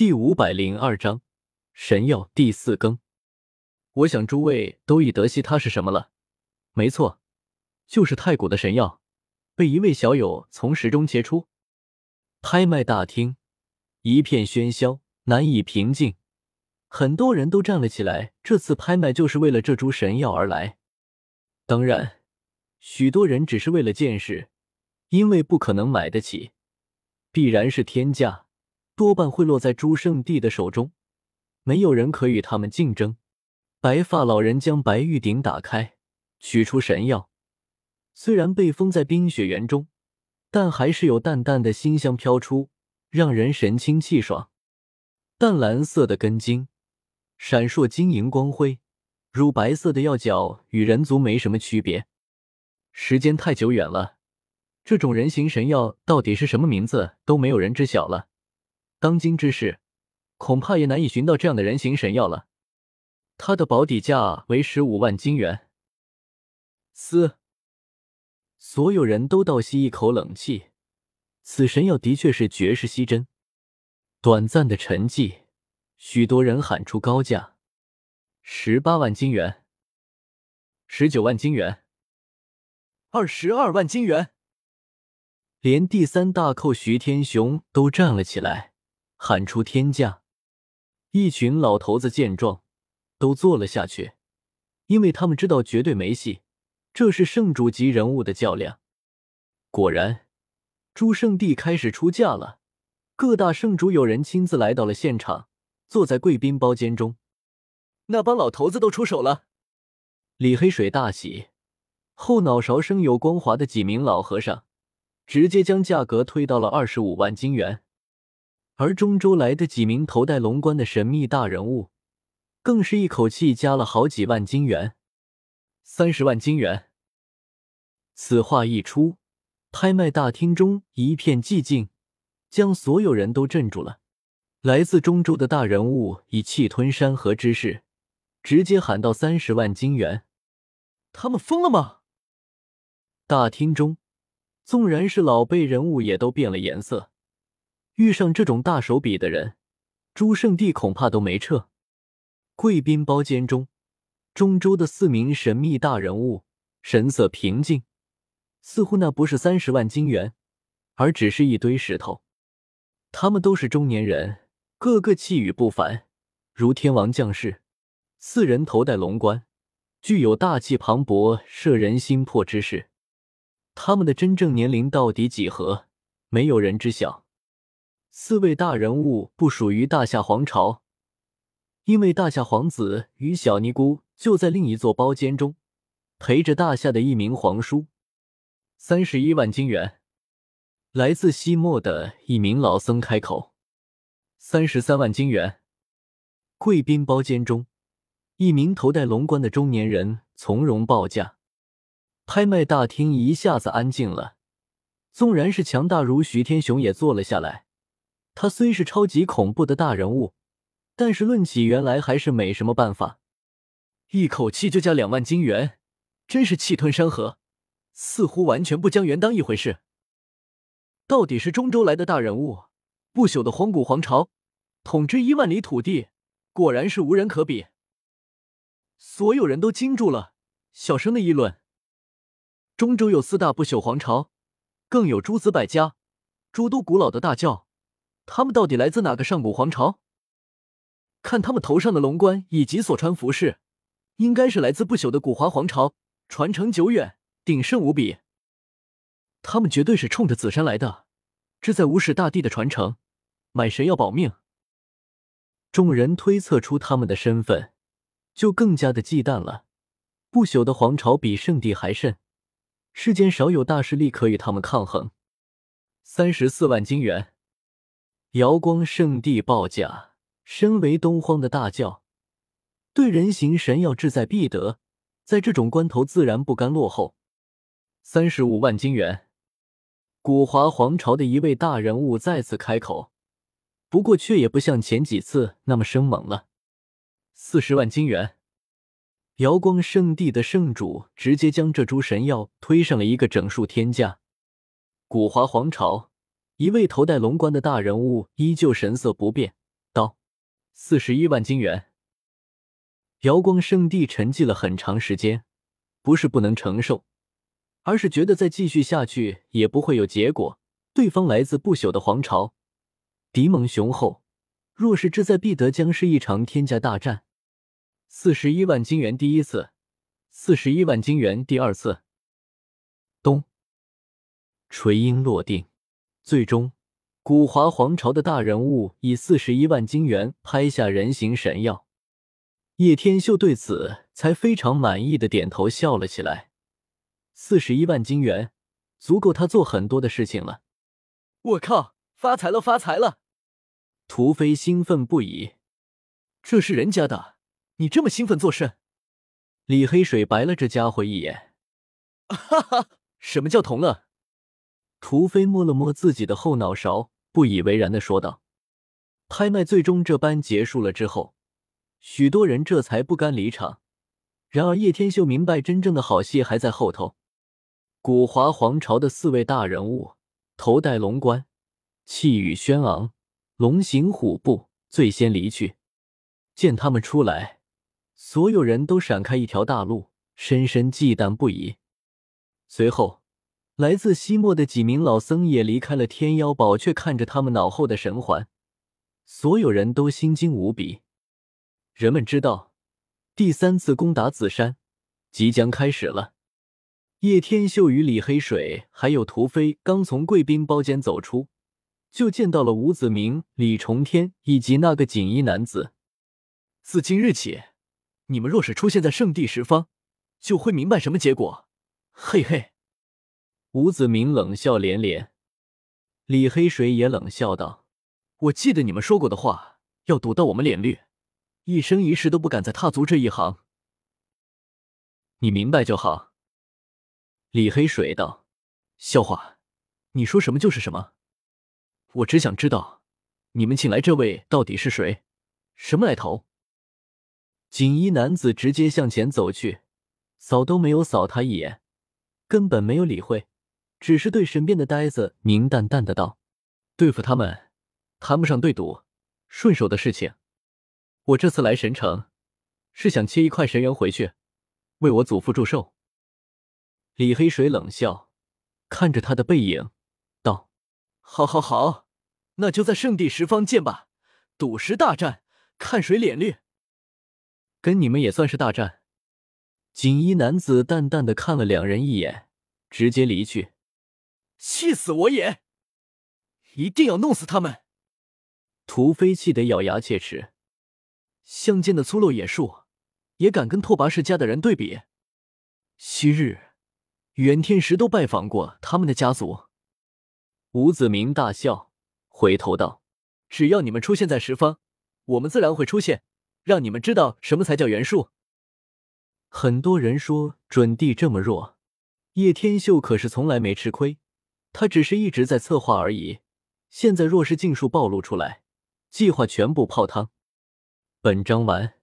第五百零二章神药第四更。我想诸位都已得悉它是什么了。没错，就是太古的神药，被一位小友从石中切出。拍卖大厅一片喧嚣，难以平静，很多人都站了起来。这次拍卖就是为了这株神药而来。当然，许多人只是为了见识，因为不可能买得起，必然是天价。多半会落在朱圣帝的手中，没有人可与他们竞争。白发老人将白玉鼎打开，取出神药。虽然被封在冰雪园中，但还是有淡淡的馨香飘出，让人神清气爽。淡蓝色的根茎，闪烁晶莹光辉，乳白色的药角与人族没什么区别。时间太久远了，这种人形神药到底是什么名字，都没有人知晓了。当今之世，恐怕也难以寻到这样的人形神药了。它的保底价为十五万金元。嘶！所有人都倒吸一口冷气。此神药的确是绝世稀珍。短暂的沉寂，许多人喊出高价：十八万金元，十九万金元，二十二万金元。连第三大寇徐天雄都站了起来。喊出天价，一群老头子见状都坐了下去，因为他们知道绝对没戏。这是圣主级人物的较量。果然，诸圣地开始出价了。各大圣主有人亲自来到了现场，坐在贵宾包间中。那帮老头子都出手了。李黑水大喜，后脑勺生有光滑的几名老和尚，直接将价格推到了二十五万金元。而中州来的几名头戴龙冠的神秘大人物，更是一口气加了好几万金元，三十万金元。此话一出，拍卖大厅中一片寂静，将所有人都镇住了。来自中州的大人物以气吞山河之势，直接喊到三十万金元。他们疯了吗？大厅中，纵然是老辈人物，也都变了颜色。遇上这种大手笔的人，朱圣帝恐怕都没撤。贵宾包间中，中州的四名神秘大人物神色平静，似乎那不是三十万金元，而只是一堆石头。他们都是中年人，个个气宇不凡，如天王降世。四人头戴龙冠，具有大气磅礴、摄人心魄之势。他们的真正年龄到底几何，没有人知晓。四位大人物不属于大夏皇朝，因为大夏皇子与小尼姑就在另一座包间中，陪着大夏的一名皇叔。三十一万金元，来自西漠的一名老僧开口。三十三万金元，贵宾包间中，一名头戴龙冠的中年人从容报价。拍卖大厅一下子安静了，纵然是强大如徐天雄也坐了下来。他虽是超级恐怖的大人物，但是论起原来还是没什么办法，一口气就加两万金元，真是气吞山河，似乎完全不将元当一回事。到底是中州来的大人物，不朽的荒古皇朝，统治一万里土地，果然是无人可比。所有人都惊住了，小声的议论：中州有四大不朽皇朝，更有诸子百家，诸多古老的大教。他们到底来自哪个上古皇朝？看他们头上的龙冠以及所穿服饰，应该是来自不朽的古华皇朝，传承久远，鼎盛无比。他们绝对是冲着紫山来的，志在无始大帝的传承，买神要保命。众人推测出他们的身份，就更加的忌惮了。不朽的皇朝比圣地还甚，世间少有大势力可与他们抗衡。三十四万金元。瑶光圣地报价，身为东荒的大教，对人形神药志在必得，在这种关头自然不甘落后。三十五万金元，古华皇朝的一位大人物再次开口，不过却也不像前几次那么生猛了。四十万金元，瑶光圣地的圣主直接将这株神药推上了一个整数天价。古华皇朝。一位头戴龙冠的大人物依旧神色不变，道。四十一万金元。瑶光圣地沉寂了很长时间，不是不能承受，而是觉得再继续下去也不会有结果。对方来自不朽的皇朝，敌猛雄厚，若是志在必得，将是一场天价大战。四十一万金元第一次，四十一万金元第二次。咚，锤音落定，最终。古华皇朝的大人物以四十一万金元拍下人形神药，叶天秀对此才非常满意的点头笑了起来。四十一万金元足够他做很多的事情了。我靠，发财了，发财了！屠飞兴奋不已。这是人家的，你这么兴奋做甚？李黑水白了这家伙一眼。哈哈，什么叫同乐？屠飞摸了摸自己的后脑勺，不以为然的说道：“拍卖最终这般结束了之后，许多人这才不甘离场。然而叶天秀明白，真正的好戏还在后头。古华皇朝的四位大人物，头戴龙冠，气宇轩昂，龙行虎步，最先离去。见他们出来，所有人都闪开一条大路，深深忌惮不已。随后。”来自西漠的几名老僧也离开了天妖堡，却看着他们脑后的神环，所有人都心惊无比。人们知道，第三次攻打紫山即将开始了。叶天秀与李黑水还有屠飞刚从贵宾包间走出，就见到了吴子明、李重天以及那个锦衣男子。自今日起，你们若是出现在圣地十方，就会明白什么结果。嘿嘿。吴子明冷笑连连，李黑水也冷笑道：“我记得你们说过的话，要赌到我们脸绿，一生一世都不敢再踏足这一行。你明白就好。”李黑水道：“笑话，你说什么就是什么。我只想知道，你们请来这位到底是谁，什么来头？”锦衣男子直接向前走去，扫都没有扫他一眼，根本没有理会。只是对身边的呆子明淡淡的道：“对付他们，谈不上对赌，顺手的事情。我这次来神城，是想切一块神元回去，为我祖父祝寿。”李黑水冷笑，看着他的背影，道：“好，好，好，那就在圣地十方见吧，赌石大战，看谁脸绿。跟你们也算是大战。”锦衣男子淡淡的看了两人一眼，直接离去。气死我也！一定要弄死他们！屠飞气得咬牙切齿，乡间的粗陋野术也敢跟拓跋世家的人对比？昔日袁天石都拜访过他们的家族。吴子明大笑，回头道：“只要你们出现在十方，我们自然会出现，让你们知道什么才叫袁术。”很多人说准帝这么弱，叶天秀可是从来没吃亏。他只是一直在策划而已，现在若是尽数暴露出来，计划全部泡汤。本章完。